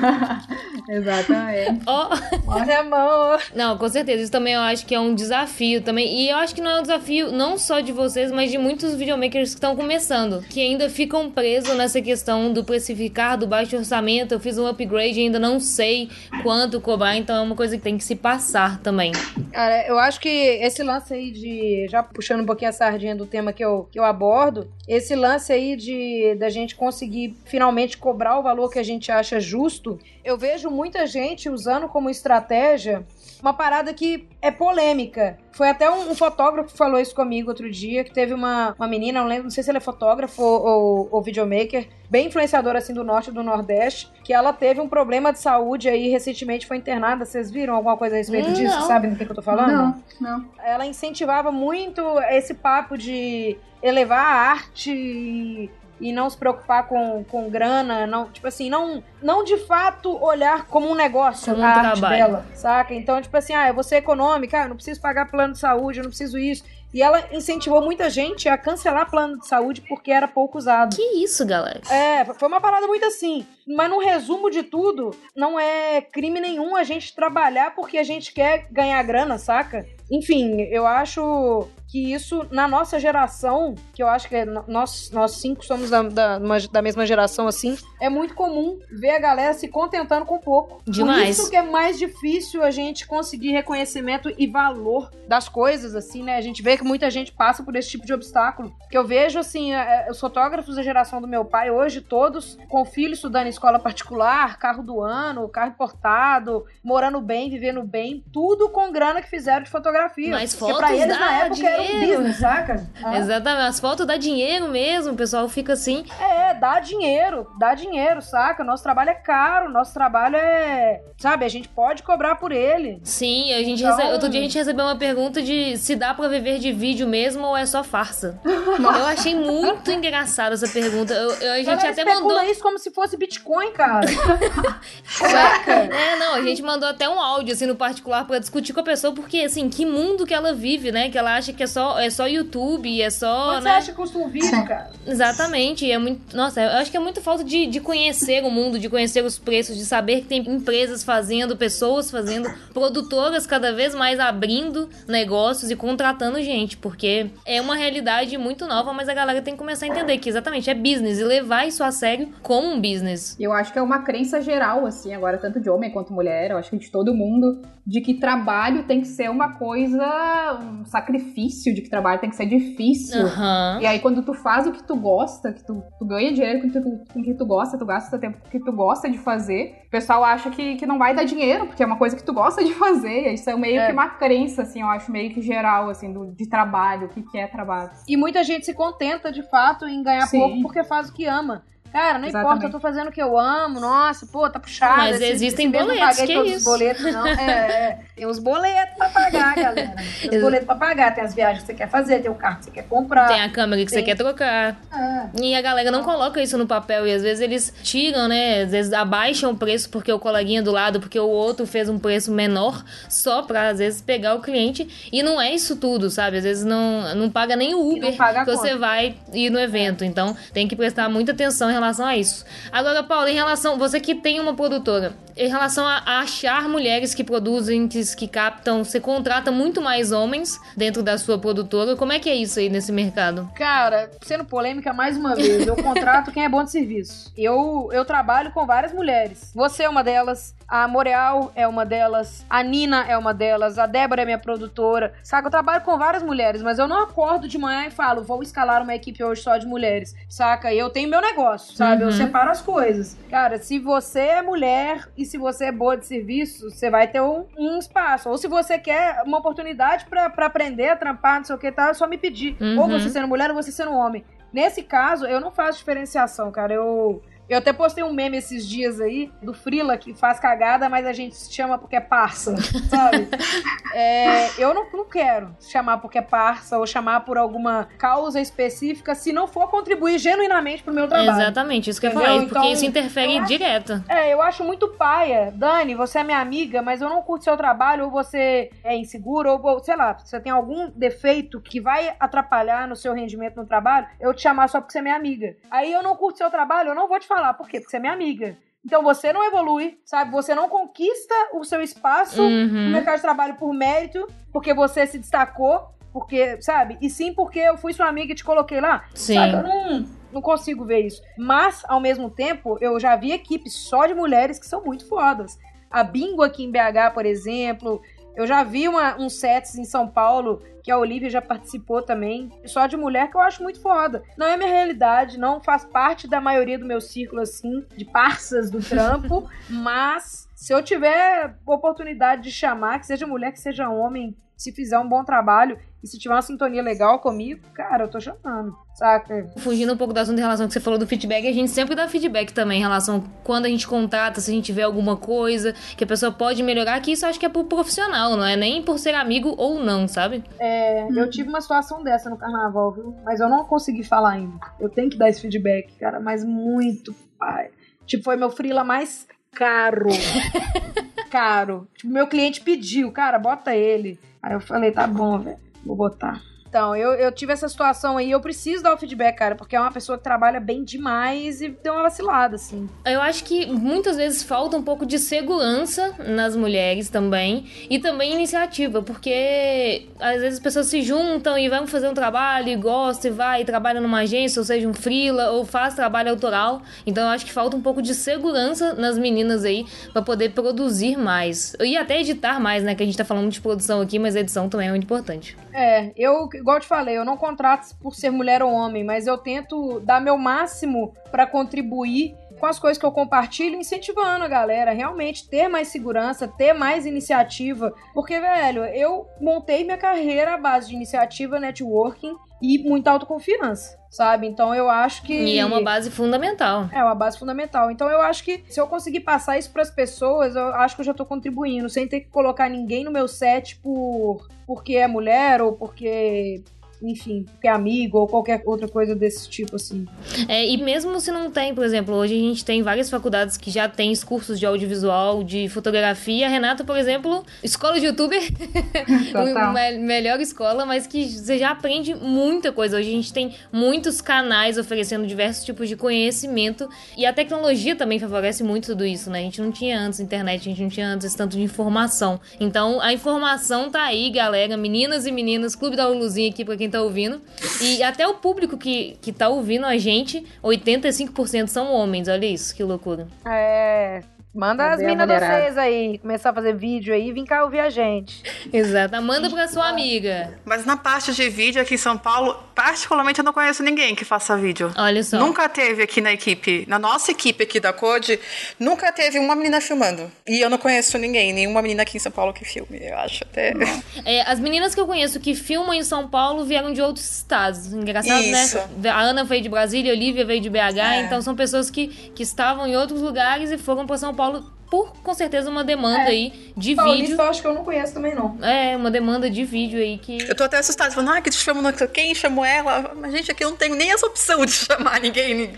S6: Exatamente.
S3: Oh.
S2: Olha a mão.
S3: Não, com certeza. Isso também eu acho que é um desafio também. E eu acho que não é um desafio não só de vocês, mas de muitos videomakers que estão começando. Que ainda ficam presos nessa questão do precificar, do baixo orçamento. Eu fiz um upgrade e ainda não sei quanto cobrar. Então é uma coisa que tem que se passar também.
S2: Cara, eu acho que esse lance aí de. Já puxando um pouquinho a sardinha do tema que eu, que eu abordo. Esse lance aí de da gente conseguir finalmente cobrar o valor que a gente acha justo, eu vejo muita gente usando como estratégia uma parada que é polêmica. Foi até um, um, fotógrafo que falou isso comigo outro dia, que teve uma, uma menina, não lembro, não sei se ela é fotógrafo ou, ou, ou videomaker, bem influenciadora assim do norte e do nordeste, que ela teve um problema de saúde aí recentemente foi internada. Vocês viram alguma coisa a respeito hum, disso? Não. Sabem do que, que eu tô falando?
S6: Não, não.
S2: Ela incentivava muito esse papo de elevar a arte e não se preocupar com, com grana, não, tipo assim, não, não de fato olhar como um negócio
S3: Como um
S2: a arte
S3: trabalho.
S2: dela, saca? Então, tipo assim, ah, eu vou ser econômica, eu não preciso pagar plano de saúde, eu não preciso isso. E ela incentivou muita gente a cancelar plano de saúde porque era pouco usado.
S3: Que isso, galera?
S2: É, foi uma parada muito assim. Mas no resumo de tudo, não é crime nenhum a gente trabalhar porque a gente quer ganhar grana, saca? Enfim, eu acho que isso, na nossa geração, que eu acho que é nós, nós cinco somos da, da, uma- da mesma geração, assim, é muito comum ver a galera se contentando com pouco. Por
S3: Demais.
S2: isso que é mais difícil a gente conseguir reconhecimento e valor das coisas, assim, né? A gente vê que muita gente passa por esse tipo de obstáculo. Que eu vejo, assim, é, é, os fotógrafos da geração do meu pai, hoje, todos com filho estudando em escola particular, carro do ano, carro importado, morando bem, vivendo bem, tudo com grana que fizeram de fotografia.
S3: Mas
S2: Porque pra
S3: fotos
S2: eles, na época, um
S3: dinheiro.
S2: business, saca? Ah.
S3: Exatamente. As fotos dá dinheiro mesmo, o pessoal fica assim.
S2: É, dá dinheiro, dá dinheiro, saca? Nosso trabalho é caro, nosso trabalho é. Sabe, a gente pode cobrar por ele.
S3: Sim, a gente
S2: Então-
S3: rece- outro dia a gente recebeu uma pergunta de se dá pra viver de vídeo mesmo ou é só farsa. eu achei muito engraçada essa pergunta. Eu- eu- a gente até mandou.
S2: isso como se fosse Bitcoin, cara. saca?
S3: É, não, a gente mandou até um áudio assim no particular pra discutir com a pessoa, porque assim, que mundo que ela vive, né? Que ela acha que é só, é só YouTube, é só,
S2: você
S3: né?
S2: acha que custa um vídeo, cara?
S3: Exatamente, é muito. Nossa, eu acho que é muito falta de, de conhecer o mundo, de conhecer os preços, de saber que tem empresas fazendo, pessoas fazendo, produtoras cada vez mais abrindo negócios e contratando gente, porque é uma realidade muito nova, mas a galera tem que começar a entender que exatamente é business e levar isso a sério como um business.
S6: Eu acho que é uma crença geral, assim, agora, tanto de homem quanto mulher, eu acho que de todo mundo, de que trabalho tem que ser uma coisa, um sacrifício, de que trabalho tem que ser difícil.
S3: Aham.
S6: E aí, quando tu faz o que tu gosta, que tu, tu ganha dinheiro com o que tu, com o que tu gosta, tu gasta o tempo com o que tu gosta de fazer, o pessoal acha que, que não vai dar dinheiro, porque é uma coisa que tu gosta de fazer. Isso é meio
S2: É.
S6: que uma crença, assim, eu acho meio que geral, assim, do, de trabalho, o que, que é trabalho.
S2: E muita gente se contenta, de fato, em ganhar
S6: Sim.
S2: pouco porque faz o que ama. Cara, não importa,
S6: Exatamente.
S2: eu tô fazendo o que eu amo, nossa, pô, tá puxado.
S3: Mas
S2: esse-
S3: existem
S2: esse
S3: boletos, que
S2: todos os
S3: isso?
S2: boletos, não. É, é, tem os boletos pra pagar, galera. Tem os boletos pra pagar, tem as viagens que você quer fazer, tem o carro que você quer comprar.
S3: Tem a câmera que você
S2: Tem.
S3: quer trocar.
S2: Ah,
S3: E a galera não coloca isso no papel. E às vezes eles tiram, né? Às vezes abaixam o preço porque o coleguinha do lado, porque o outro fez um preço menor, só pra, às vezes, pegar o cliente. E não é isso tudo, sabe? Às vezes não, não paga nem o Uber que você vai ir no evento. Então tem que prestar muita atenção em relação a isso. Agora, Paulo, em relação. Você que tem uma produtora, em relação a, a achar mulheres que produzem, que, que captam, você contrata muito mais homens dentro da sua produtora. Como é que é isso aí nesse mercado?
S2: Cara, sendo polêmica mais uma vez, eu contrato quem é bom de serviço. Eu, eu trabalho com várias mulheres. Você é uma delas, a Moreal é uma delas, a Nina é uma delas, a Débora é minha produtora. Saca? Eu trabalho com várias mulheres, mas eu não acordo de manhã e falo, vou escalar uma equipe hoje só de mulheres. Saca? Eu tenho meu negócio, sabe? Eu
S3: Uhum.
S2: separo as coisas. Cara, se você é mulher e se você é boa de serviço, você vai ter um, um espaço. Ou se você quer uma oportunidade pra pra aprender a trampar, não sei o que, tá? É só me pedir.
S3: Uhum.
S2: Ou você sendo mulher ou você sendo homem. Nesse caso, eu não faço diferenciação, cara. Eu. Eu até postei um meme esses dias aí do Frila que faz cagada, mas a gente se chama porque é parça, sabe? É, eu não, não quero chamar porque é parça ou chamar por alguma causa específica se não for contribuir genuinamente pro meu trabalho.
S3: Exatamente, isso que eu
S2: Entendeu?
S3: falei, porque
S2: Então,
S3: isso interfere
S2: eu acho-
S3: direto.
S2: É, eu acho muito paia. Dani, você é minha amiga, mas eu não curto seu trabalho, ou você é inseguro, ou, ou, sei lá, você tem algum defeito que vai atrapalhar no seu rendimento no trabalho, eu te chamar só porque você é minha amiga. Aí eu não curto seu trabalho, eu não vou te falar. Por quê? Porque você é minha amiga. Então você não evolui, sabe? Você não conquista o seu espaço no
S3: Uhum.
S2: mercado de trabalho por mérito, porque você se destacou, porque, sabe? E sim porque eu fui sua amiga e te coloquei lá.
S3: Sim.
S2: Sabe? Eu não, não consigo ver isso. Mas, ao mesmo tempo, eu já vi equipes só de mulheres que são muito fodas. A Bingo aqui em BH, por exemplo. Eu já vi uma, uns sets em São Paulo que a Olivia já participou também, só de mulher, que eu acho muito foda. Não é minha realidade, não faz parte da maioria do meu círculo, assim, de parças do trampo, mas se eu tiver oportunidade de chamar, que seja mulher, que seja homem, se fizer um bom trabalho e se tiver uma sintonia legal comigo, cara, eu tô chamando, saca?
S3: Fugindo um pouco do assunto em relação que você falou do feedback, a gente sempre dá feedback também em relação a quando a gente contrata, se a gente vê alguma coisa que a pessoa pode melhorar, que isso acho que é pro profissional, não é nem por ser amigo ou não, sabe?
S2: É, eu tive uma situação dessa no carnaval, viu? Mas eu não consegui falar ainda. Eu tenho que dar esse feedback, cara, mas muito, pai. Tipo, foi meu freela mais caro. caro. Tipo, meu cliente pediu, cara, bota ele. Aí eu falei, tá bom, velho, vou botar. Então, eu, eu tive essa situação aí, eu preciso dar o feedback, cara, porque é uma pessoa que trabalha bem demais e deu uma vacilada, assim.
S3: Eu acho que muitas vezes falta um pouco de segurança nas mulheres também e também iniciativa, porque às vezes as pessoas se juntam e vão fazer um trabalho e gostam e vai e trabalha numa agência, ou seja, um freela, ou faz trabalho autoral. Então eu acho que falta um pouco de segurança nas meninas aí para poder produzir mais e até editar mais, né, que a gente tá falando de produção aqui, mas edição também é muito importante.
S2: É, eu, igual eu te falei, eu não contrato por ser mulher ou homem, mas eu tento dar meu máximo para contribuir com as coisas que eu compartilho, incentivando a galera realmente ter mais segurança, ter mais iniciativa. Porque, velho, eu montei minha carreira à base de iniciativa, networking e muita autoconfiança, sabe? Então eu acho que.
S3: E é uma base fundamental.
S2: É uma base fundamental. Então eu acho que se eu conseguir passar isso pras pessoas, eu acho que eu já tô contribuindo, sem ter que colocar ninguém no meu set por porque é mulher ou porque enfim, porque é amigo ou qualquer outra coisa desse tipo, assim.
S3: É, e mesmo se não tem, por exemplo, hoje a gente tem várias faculdades que já têm cursos de audiovisual, de fotografia. Renata, por exemplo, escola de youtuber, me melhor escola, mas que você já aprende muita coisa. Hoje a gente tem muitos canais oferecendo diversos tipos de conhecimento e a tecnologia também favorece muito tudo isso, né? A gente não tinha antes internet, a gente não tinha antes esse tanto de informação. Então a informação tá aí, galera, meninas e meninas, Clube da Luluzinha aqui pra quem tá ouvindo. E até o público que, que tá ouvindo a gente, 85% são homens. Olha isso, que loucura.
S2: É, Manda Cadê as minas de vocês aí, começar a fazer vídeo aí e vir cá ouvir a gente.
S3: Exato, manda pra sua amiga.
S4: Mas na parte de vídeo aqui em São Paulo, particularmente eu não conheço ninguém que faça vídeo.
S3: Olha só.
S4: Nunca teve aqui na equipe, na nossa equipe aqui da Code, nunca teve uma menina filmando. E eu não conheço ninguém, nenhuma menina aqui em São Paulo que filme, eu acho até.
S3: É, as meninas que eu conheço que filmam em São Paulo vieram de outros estados. Engraçado, né? Isso. né? A Ana veio de Brasília, a Olivia veio de BH, é. então são pessoas que, que estavam em outros lugares e foram para São Paulo Paulo por com certeza uma demanda é. aí de Paulista, vídeo.
S2: eu acho que eu não conheço também não.
S3: É, uma demanda de vídeo aí que
S4: Eu tô até assustada, falando: "Ah, que te chamam quem chamou ela?". Mas gente, aqui eu não tenho nem essa opção de chamar ninguém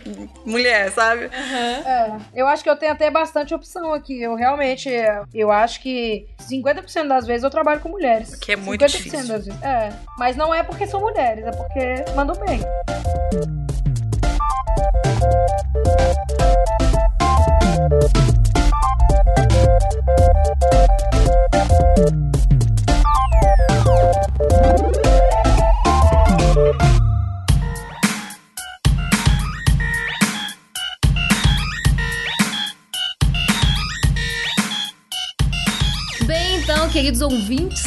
S4: mulher, sabe? Uhum.
S2: É, eu acho que eu tenho até bastante opção aqui. Eu realmente eu acho que 50% das vezes eu trabalho com mulheres.
S4: Que é muito 50% difícil.
S2: Das vezes. É, mas não é porque são mulheres, é porque mandam bem.
S3: queridos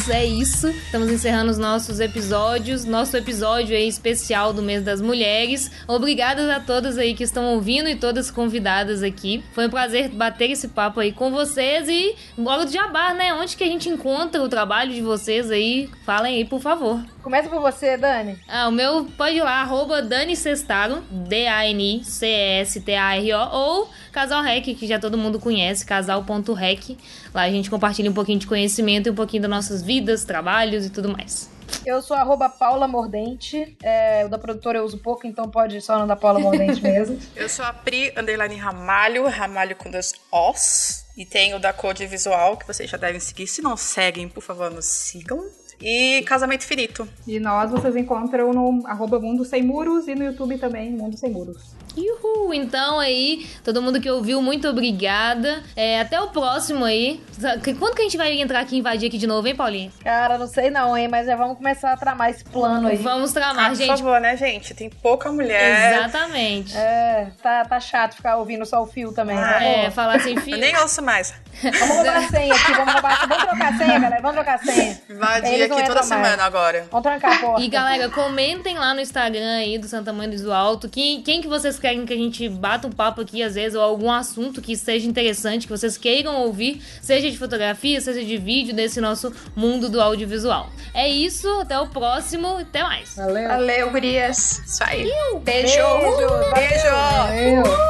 S3: é isso. Estamos encerrando os nossos episódios, nosso episódio aí especial do mês das mulheres. Obrigadas a todas aí que estão ouvindo e todas convidadas aqui. Foi um prazer bater esse papo aí com vocês e logo de Jabá, né? Onde que a gente encontra o trabalho de vocês aí? Falem aí, por favor.
S2: Começa por você, Dani.
S3: Ah, o meu pode ir lá, arroba Dani Cestaro, D-A-N-I-C-E-S-T-A-R-O, ou Casal Rec, que já todo mundo conhece, casal.rec. Lá a gente compartilha um pouquinho de conhecimento e um pouquinho das nossas vidas, trabalhos e tudo mais.
S2: Eu sou arroba Paula Mordente. É, o da produtora eu uso pouco, então pode só não da Paula Mordente mesmo.
S4: eu sou a Pri Underline Ramalho, Ramalho com dois Os. E tem o da Code Visual, que vocês já devem seguir. Se não seguem, por favor, nos sigam e Casamento Infinito.
S6: E nós vocês encontram no arroba Mundo Sem Muros e no YouTube também, Mundo Sem Muros.
S3: Uhul! Então aí, todo mundo que ouviu, muito obrigada. É, até o próximo aí. Quando que a gente vai entrar aqui e invadir aqui de novo, hein, Paulinho?
S2: Cara, não sei não, hein, mas já vamos começar a tramar esse plano aí.
S3: Vamos tramar,
S4: ah,
S3: gente.
S4: Por favor, né, gente? Tem pouca mulher.
S3: Exatamente.
S2: É, tá, tá chato ficar ouvindo só o fio também. Ah,
S3: né? É, falar sem fio.
S4: Eu nem ouço mais.
S2: Vamos roubar a senha aqui, vamos roubar. Vamos trocar a senha, galera. Vamos trocar a senha.
S4: Invadir aqui toda semana mais. agora.
S2: Vamos trancar a porta.
S3: E galera, comentem lá no Instagram aí do Santa Mãe do Alto quem, quem que vocês querem que a gente bata um papo aqui, às vezes, ou algum assunto que seja interessante, que vocês queiram ouvir, seja de fotografia, seja de vídeo, desse nosso mundo do audiovisual. É isso, até o próximo, até mais.
S2: Valeu.
S5: Valeu, gurias. Isso aí. Beijo.
S2: Beijo.
S5: Beijo.
S2: Valeu.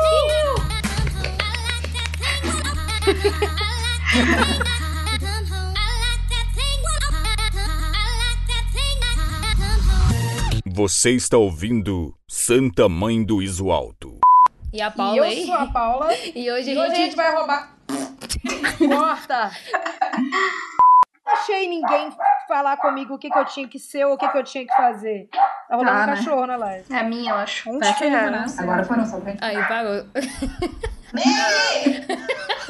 S9: Você está ouvindo Santa Mãe do Iso Alto.
S3: E a
S2: E
S3: Paula
S2: eu
S3: aí?
S2: sou a Paula.
S3: E hoje
S2: E
S3: a
S2: hoje a
S3: gente
S2: gente vai roubar. Corta! Não achei ninguém falar comigo o que, que eu tinha que ser ou o que, que eu tinha que fazer. Tá rolando
S5: Tá,
S2: um
S5: né?
S2: cachorro na live.
S5: É a minha, eu acho.
S4: Onde que
S5: né?
S6: Agora foram só pra
S3: Aí, parou.